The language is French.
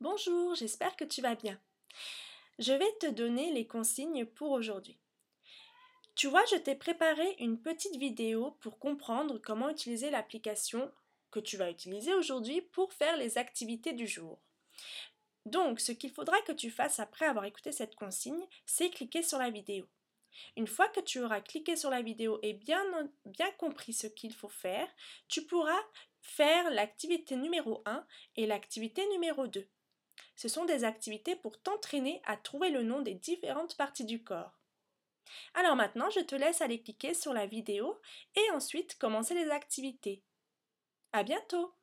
Bonjour, j'espère que tu vas bien. Je vais te donner les consignes pour aujourd'hui. Tu vois, je t'ai préparé une petite vidéo pour comprendre comment utiliser l'application que tu vas utiliser aujourd'hui pour faire les activités du jour. Donc, ce qu'il faudra que tu fasses après avoir écouté cette consigne, c'est cliquer sur la vidéo. Une fois que tu auras cliqué sur la vidéo et bien, compris ce qu'il faut faire, tu pourras faire l'activité numéro 1 et l'activité numéro 2. Ce sont des activités pour t'entraîner à trouver le nom des différentes parties du corps. Alors maintenant, je te laisse aller cliquer sur la vidéo et ensuite commencer les activités. À bientôt!